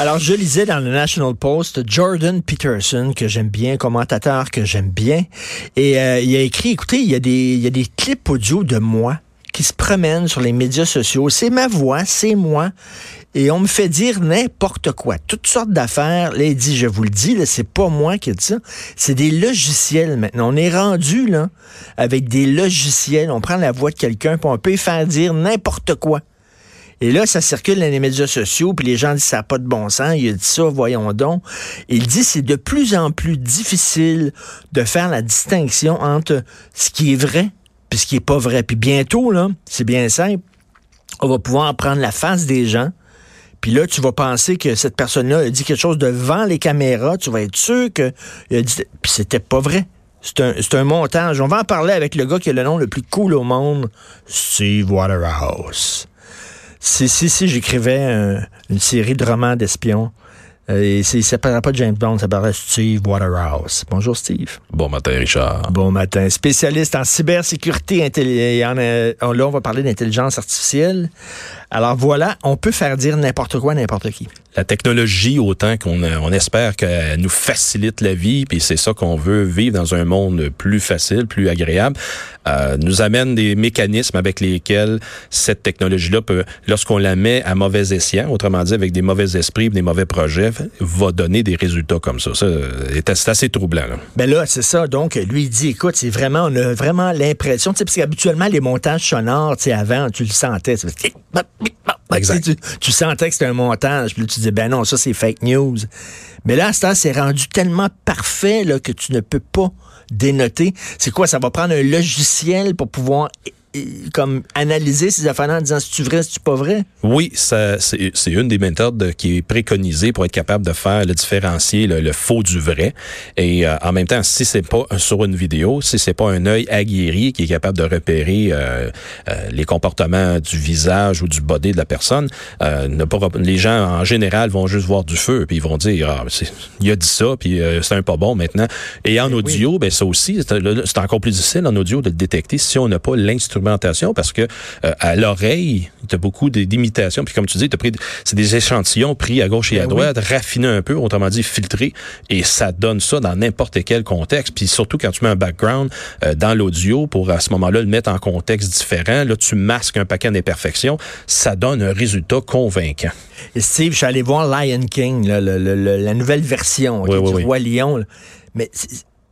Alors, je lisais dans le National Post Jordan Peterson, que j'aime bien, commentateur que j'aime bien, et euh, il a écrit, écoutez, il y, a des, il y a des clips audio de moi qui se promènent sur les médias sociaux. C'est ma voix, c'est moi. Et on me fait dire n'importe quoi, toutes sortes d'affaires. Là, il dit, je vous le dis, c'est pas moi qui ai dit ça. C'est des logiciels maintenant. On est rendu là avec des logiciels. On prend la voix de quelqu'un, puis on peut faire dire n'importe quoi. Et là, ça circule dans les médias sociaux, puis les gens disent ça n'a pas de bon sens. Il a dit ça, voyons donc. Il dit c'est de plus en plus difficile de faire la distinction entre ce qui est vrai puis ce qui est pas vrai. Puis bientôt, là, c'est bien simple, on va pouvoir prendre la face des gens. Puis là, tu vas penser que cette personne-là a dit quelque chose devant les caméras. Tu vas être sûr que a dit. Puis c'était pas vrai. C'est un, un, montage. On va en parler avec le gars qui a le nom le plus cool au monde, Steve Waterhouse. Si, si, si j'écrivais une série de romans d'espions, euh, et ça ne pas James Bond, ça s'appellerait Steve Waterhouse. Bonjour Steve. Bon matin Richard. Bon matin. Spécialiste en cybersécurité, en, là on va parler d'intelligence artificielle. Alors voilà, on peut faire dire n'importe quoi à n'importe qui. La technologie, autant qu'on on espère qu'elle nous facilite la vie, puis c'est ça qu'on veut vivre dans un monde plus facile, plus agréable, euh, nous amène des mécanismes avec lesquels cette technologie-là peut, lorsqu'on la met à mauvais escient, autrement dit avec des mauvais esprits, des mauvais projets, va donner des résultats comme ça. Ça, c'est assez troublant. Là. Ben là, c'est ça. Donc, lui, il dit, écoute, c'est vraiment, on a vraiment l'impression, tu sais, parce qu'habituellement, les montages sonores, tu sais, avant, tu le sentais. Tu, sentais que c'était un montage, puis tu dis, ben non, ça, c'est fake news. Mais là, ça, c'est rendu tellement parfait là, que tu ne peux pas dénoter. C'est quoi? Ça va prendre un logiciel pour pouvoir comme analyser ces affaires-là en disant si tu vrai, si tu pas vrai? Oui, c'est une des méthodes qui est préconisée pour être capable de faire le différencier le, faux du vrai. Et euh, en même temps, si c'est pas sur une vidéo, si c'est pas un œil aguerri qui est capable de repérer euh, euh, les comportements du visage ou du body de la personne, ne pas, les gens en général vont juste voir du feu puis ils vont dire ah, il a dit ça puis c'est un pas bon maintenant. Et en audio, ben ça aussi c'est encore plus difficile en audio de le détecter si on n'a pas l'instrument parce que euh, à l'oreille, tu as beaucoup d'imitations. Puis comme tu dis, pris c'est des échantillons pris à gauche et à ben droite, raffinés un peu, autrement dit filtrés, et ça donne ça dans n'importe quel contexte. Puis surtout quand tu mets un background euh, dans l'audio pour à ce moment-là le mettre en contexte différent, là tu masques un paquet d'imperfections, ça donne un résultat convaincant. Et Steve, je suis allé voir Lion King, la nouvelle version du Roi Lion. Mais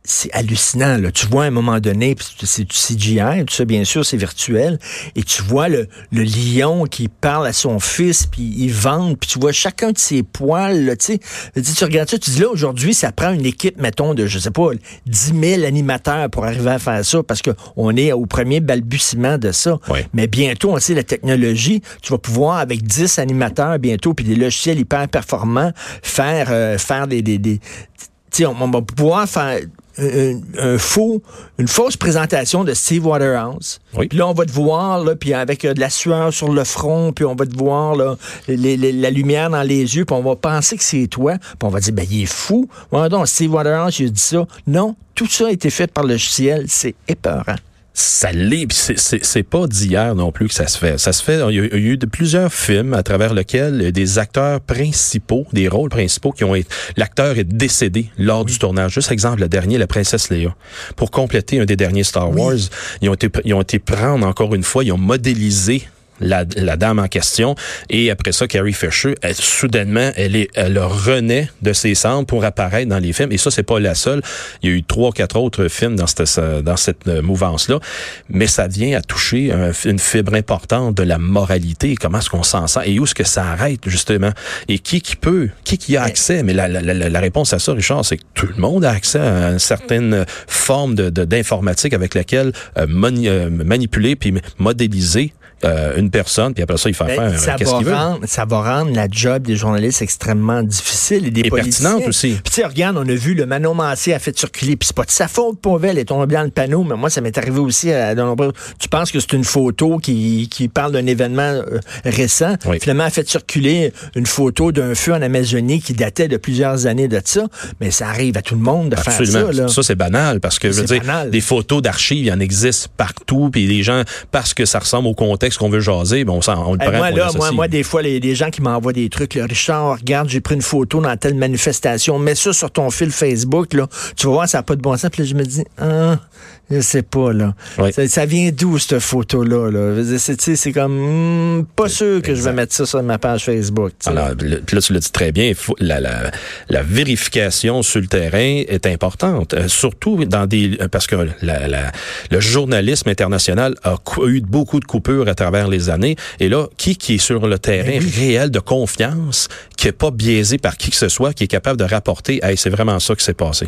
c'est hallucinant. Là. Tu vois à un moment donné, c'est du CGI, tout ça, bien sûr, c'est virtuel, et tu vois le, le, lion qui parle à son fils, puis il vente, puis tu vois chacun de ses poils. Là, tu tu regardes ça, tu dis là, aujourd'hui, ça prend une équipe, mettons, de, je sais pas, 10 000 animateurs pour arriver à faire ça, parce qu'on est au premier balbutiement de ça. Mais bientôt, on sait, la technologie, tu vas pouvoir, avec 10 animateurs bientôt, puis des logiciels hyper performants, faire, euh, faire des... des, des on, on va pouvoir faire un, faux, une fausse présentation de Steve Waterhouse. Puis là, on va te voir, là, puis avec euh, de la sueur sur le front, puis on va te voir là, la lumière dans les yeux, puis on va penser que c'est toi, puis on va dire, ben, il est fou. Ouais, donc, Steve Waterhouse, il a dit ça. Non, tout ça a été fait par le ciel. C'est épeurant ça l'est. C'est pas d'hier non plus que ça se fait. Ça se fait. Il y a, eu de plusieurs films à travers lesquels des acteurs principaux, des rôles principaux qui ont été. L'acteur est décédé lors du tournage. Juste exemple, le dernier, la princesse Léa. Pour compléter un des derniers Star Wars, ils ont été ils ont été prendre encore une fois, ils ont modélisé la, la, dame en question. Et après ça, Carrie Fisher, elle, soudainement, elle, est, elle renaît de ses cendres pour apparaître dans les films. Et ça, c'est pas la seule. Il y a eu trois, quatre autres films dans cette, dans cette euh, mouvance-là. Mais ça vient à toucher une fibre importante de la moralité. Comment est-ce qu'on s'en sent? Et où est-ce que ça arrête, justement? Et qui qui peut? Qui qui a accès? Mais la, la, la, réponse à ça, Richard, c'est que tout le monde a accès à une certaine forme de, d'informatique avec laquelle euh, euh, manipuler puis modéliser euh, une personne, puis après ça, il fait ben, faire qu'est-ce qu'il veut. Ça va rendre la job des journalistes extrêmement difficile et des et pertinente aussi. Puis tu regarde, on a vu le Manon Massé a fait circuler, puis c'est pas de sa faute, pauvre elle est tombée dans le panneau, mais moi, ça m'est arrivé aussi à, dans Tu penses que c'est une photo qui, qui parle d'un événement euh, récent? Finalement, elle a fait circuler une photo d'un feu en Amazonie qui datait de plusieurs années de ça, mais ça arrive à tout le monde de faire ça. Là. Ça, c'est banal, parce que, je veux dire, des photos d'archives, il y en existe partout, puis les gens, parce que ça ressemble au contexte prétexte qu'on veut jaser, ben on, on le prend. moi, là, moi, moi, des fois, les, les gens qui m'envoient des trucs, là, Richard, regarde, j'ai pris une photo dans telle manifestation, mets ça sur ton fil Facebook, là, tu vas voir, ça n'a pas de bon sens. Puis là, je me dis, ah, je sais pas, là. Ça, vient d'où, cette photo-là? Là? C'est comme, hmm, pas sûr que je vais mettre ça sur ma page Facebook. Alors, là, tu l'as dit très bien, la, la, la, vérification sur le terrain est importante, euh, surtout dans des... Parce que la, le journalisme international a eu beaucoup de coupures à travers les années. Et là, qui qui est sur le terrain ben réel de confiance, qui est pas biaisé par qui que ce soit, qui est capable de rapporter, hey, c'est vraiment ça qui s'est passé?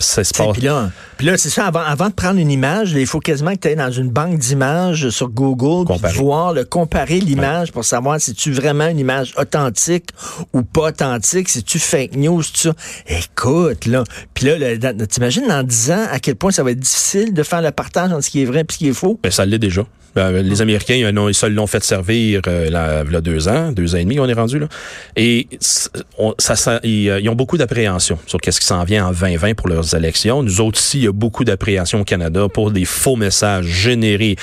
Puis là, là c'est ça, avant, avant de prendre une image, il faut quasiment que tu ailles dans une banque d'images sur Google, puis voir, le, comparer l'image pour savoir si tu vraiment une image authentique ou pas authentique, si tu fake news, tout ça. Écoute, là, puis là, t'imagines dans 10 ans à quel point ça va être difficile de faire le partage entre ce qui est vrai et ce qui est faux? Ben, ça l'est déjà. Ben, les Américains, ils, se l'ont fait servir euh, là, là, deux ans, deux ans et demi, on est rendu là. Et ça, ils, ont beaucoup d'appréhension sur qu'est-ce qui s'en vient en 2020 pour leurs élections. Nous autres il y a beaucoup d'appréhension au Canada pour des faux messages générés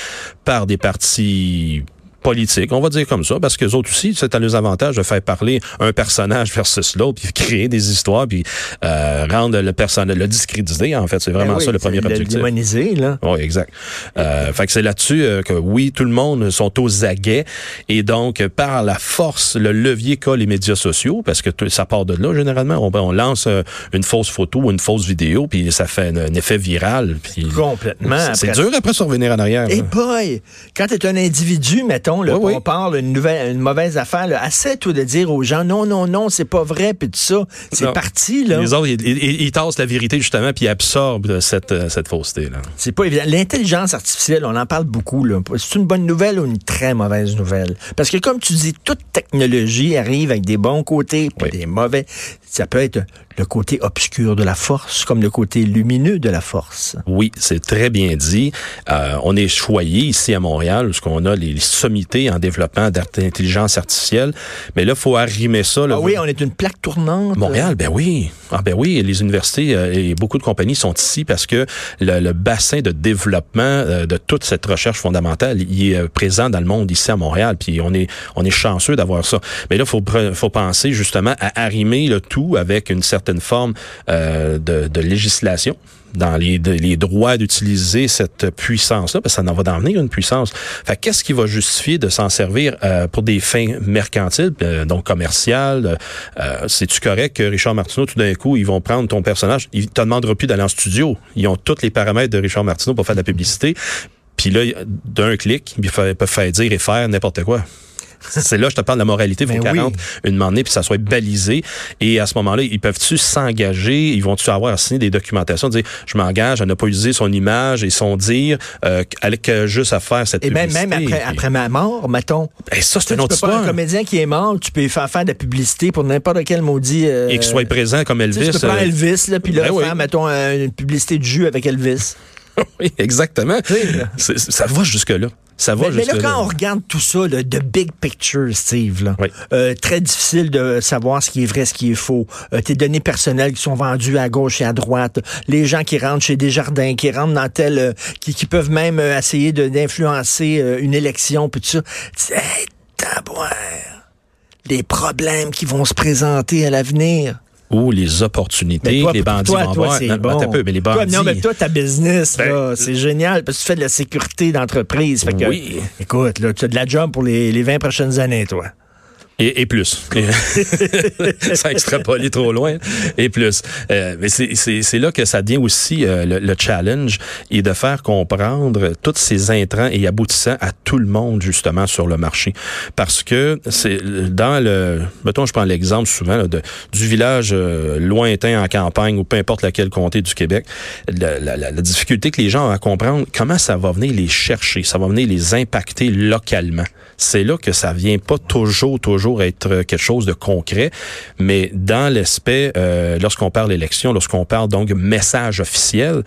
par des partis politique, on va dire comme ça, parce que les autres aussi, c'est à leurs avantages de faire parler un personnage versus l'autre, puis créer des histoires, puis euh, rendre le personnage, le discréditer, en fait, c'est vraiment ben ça le premier objectif. Le démoniser, là. Oui, exact. Euh, fait que c'est là-dessus euh, que oui, tout le monde sont aux aguets, et donc par la force, le levier qu'a les médias sociaux, parce que ça part de là généralement, on, on lance euh, une fausse photo ou une fausse vidéo, puis ça fait un, effet viral. Puis Complètement. C'est dur après de revenir en arrière. Et boy, quand tu es un individu, mettons on parle une nouvelle, une mauvaise affaire, là, assez tout de dire aux gens non, non, non, c'est pas vrai, puis tout ça. C'est parti, là. Les autres, ils, tassent la vérité, justement, puis ils absorbent cette, euh, cette fausseté, là. C'est pas évident. L'intelligence artificielle, on en parle beaucoup, là. C'est une bonne nouvelle ou une très mauvaise nouvelle? Parce que, comme tu dis, toute technologie arrive avec des bons côtés, puis des mauvais. Ça peut être le côté obscur de la force comme le côté lumineux de la force. Oui, c'est très bien dit. Euh, on est choyé ici à Montréal, parce qu'on a les sommités en développement d'intelligence artificielle. Mais là, faut arrimer ça. ah oui, on est une plaque tournante. Montréal, ben oui. Ah ben oui, les universités euh, et beaucoup de compagnies sont ici parce que le, bassin de développement euh, de toute cette recherche fondamentale, il est présent dans le monde ici à Montréal. Puis on est on est chanceux d'avoir ça. Mais là, faut faut penser justement à arrimer le tout avec une certaine forme euh, de, législation dans les, les droits d'utiliser cette puissance-là, parce que ça en va d'en venir une puissance. Fait qu'est-ce qui va justifier de s'en servir euh, pour des fins mercantiles, euh, donc commerciales? C'est-tu correct que Richard Martineau, tout d'un coup, ils vont prendre ton personnage, ils te demanderont plus d'aller en studio. Ils ont tous les paramètres de Richard Martineau pour faire de la publicité. Puis là, d'un clic, ils peuvent faire dire et faire n'importe quoi. C'est là, je te parle de la moralité. Il faut ben qu'elle une monnaie puis ça soit balisé. Et à ce moment-là, ils peuvent-tu s'engager? Ils vont-tu avoir signé des documentations, dire, je m'engage à ne pas utiliser son image et son dire, euh, avec juste à faire cette et même, même après, après ma mort, mettons. Et ça, c'est une autre histoire. un comédien qui est mort, tu peux faire faire de la publicité pour n'importe quel maudit... Euh, et qu'il soit présent comme Elvis. Tu peux prendre euh, Elvis, là, puis là, ben faire, mettons, une publicité de jus avec Elvis. oui, exactement. Ça va jusque-là. Ça va mais, mais là, quand on regarde tout ça, le big picture, Steve, là, euh, très difficile de savoir ce qui est vrai, ce qui est faux. Euh, tes données personnelles qui sont vendues à gauche et à droite, les gens qui rentrent chez Desjardins, qui rentrent dans tel... Euh, qui, qui, peuvent même euh, essayer d'influencer euh, une élection, puis tout ça. Hey! Les problèmes qui vont se présenter à l'avenir ou les opportunités que les bandits vont avoir. Non, peu, mais les bandits... Toi, non, mais toi, ta business, ben, c'est génial parce que tu fais de la sécurité d'entreprise. oui. écoute, là, tu as de la job pour les, les 20 prochaines années, toi. Et, et plus. ça extrapolé trop loin. Et plus. Euh, mais c'est là que ça devient aussi euh, le, challenge et de faire comprendre tous ces intrants et aboutissants à tout le monde, justement, sur le marché. Parce que c'est dans le... Mettons, je prends l'exemple souvent de, du village euh, lointain en campagne ou peu importe laquelle comté du Québec. La, la, la, difficulté que les gens ont à comprendre comment ça va venir les chercher, ça va venir les impacter localement. C'est là que ça vient pas toujours, toujours toujours être quelque chose de concret, mais dans l'aspect, euh, lorsqu'on parle élection, lorsqu'on parle donc message officiel,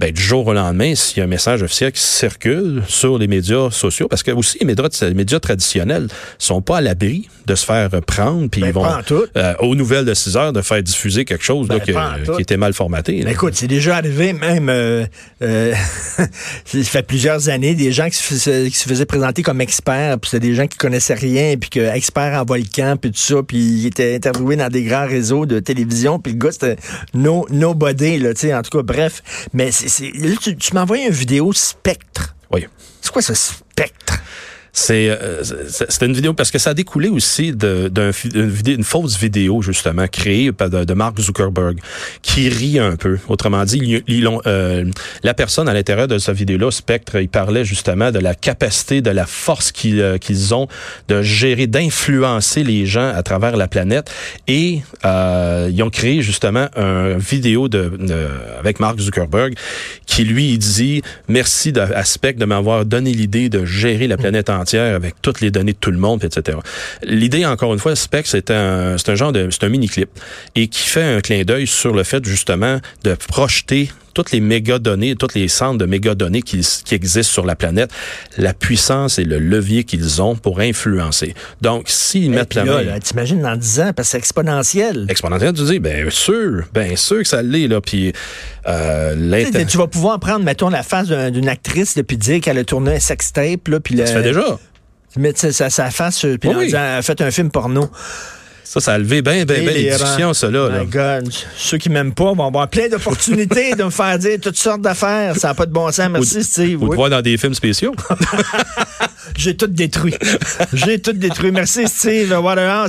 ben, du jour au lendemain, s'il y a un message officiel qui circule sur les médias sociaux, parce que aussi les médias, les médias traditionnels sont pas à l'abri de se faire prendre, puis Ben, ils vont euh, aux nouvelles de 6 heures de faire diffuser quelque chose Ben, tout. qui était mal formaté. Ben, écoute, c'est déjà arrivé même, euh, euh, ça fait plusieurs années, des gens qui se, faisaient, qui se faisaient présenter comme experts, puis c'est des gens qui connaissaient rien, puis que experts en volcan, puis tout ça, puis ils étaient interviewés dans des grands réseaux de télévision, puis le gars, c'était no, nobody, là, tu sais, en tout cas, bref. Mais c'est, c'est- là, tu, tu m'as envoyé une vidéo spectre. Oui. C'est quoi ce spectre? C'est euh, c'était une vidéo parce que ça a découlé aussi d'une une fausse vidéo justement créée par de, de Mark Zuckerberg qui rit un peu. Autrement dit, ils ont, euh, la personne à l'intérieur de cette vidéo-là, Spectre, il parlait justement de la capacité, de la force qu'ils euh, qu'ils ont de gérer, d'influencer les gens à travers la planète. Et euh, ils ont créé justement un vidéo de, de- avec Mark Zuckerberg qui lui il dit merci de, à Spectre de m'avoir donné l'idée de gérer la planète entière avec toutes les données de tout le monde, etc. L'idée, encore une fois, Spectre, c'est un, c'est un genre de, c'est un mini-clip et qui fait un clin d'œil sur le fait justement de projeter toutes les méga données, tous les centres de méga données qui, qui existent sur la planète, la puissance et le levier qu'ils ont pour influencer. Donc, s'ils Et mettent la main t'imagines dans 10 ans, parce que c'est exponentiel. exponentielle, tu dis, ben sûr, ben sûr que ça l'est là. Puis euh, Tu vas pouvoir prendre, mettons, la face d'un- d'une actrice, là, puis dire qu'elle a tourné un sextape, là, puis le- ça se fait déjà. mettre sa, face, euh, puis Oui, en disant, elle a fait un film porno. Ça, ça a levé bien, bien, bien les discussions, ça là. My God. Ceux qui m'aiment pas vont avoir plein d'opportunités de me faire dire toutes sortes d'affaires. Ça n'a pas de bon sens. Merci, Steve. Ou Oui. te voir dans des films spéciaux. J'ai tout détruit. J'ai tout détruit. Merci, Steve Waterhouse.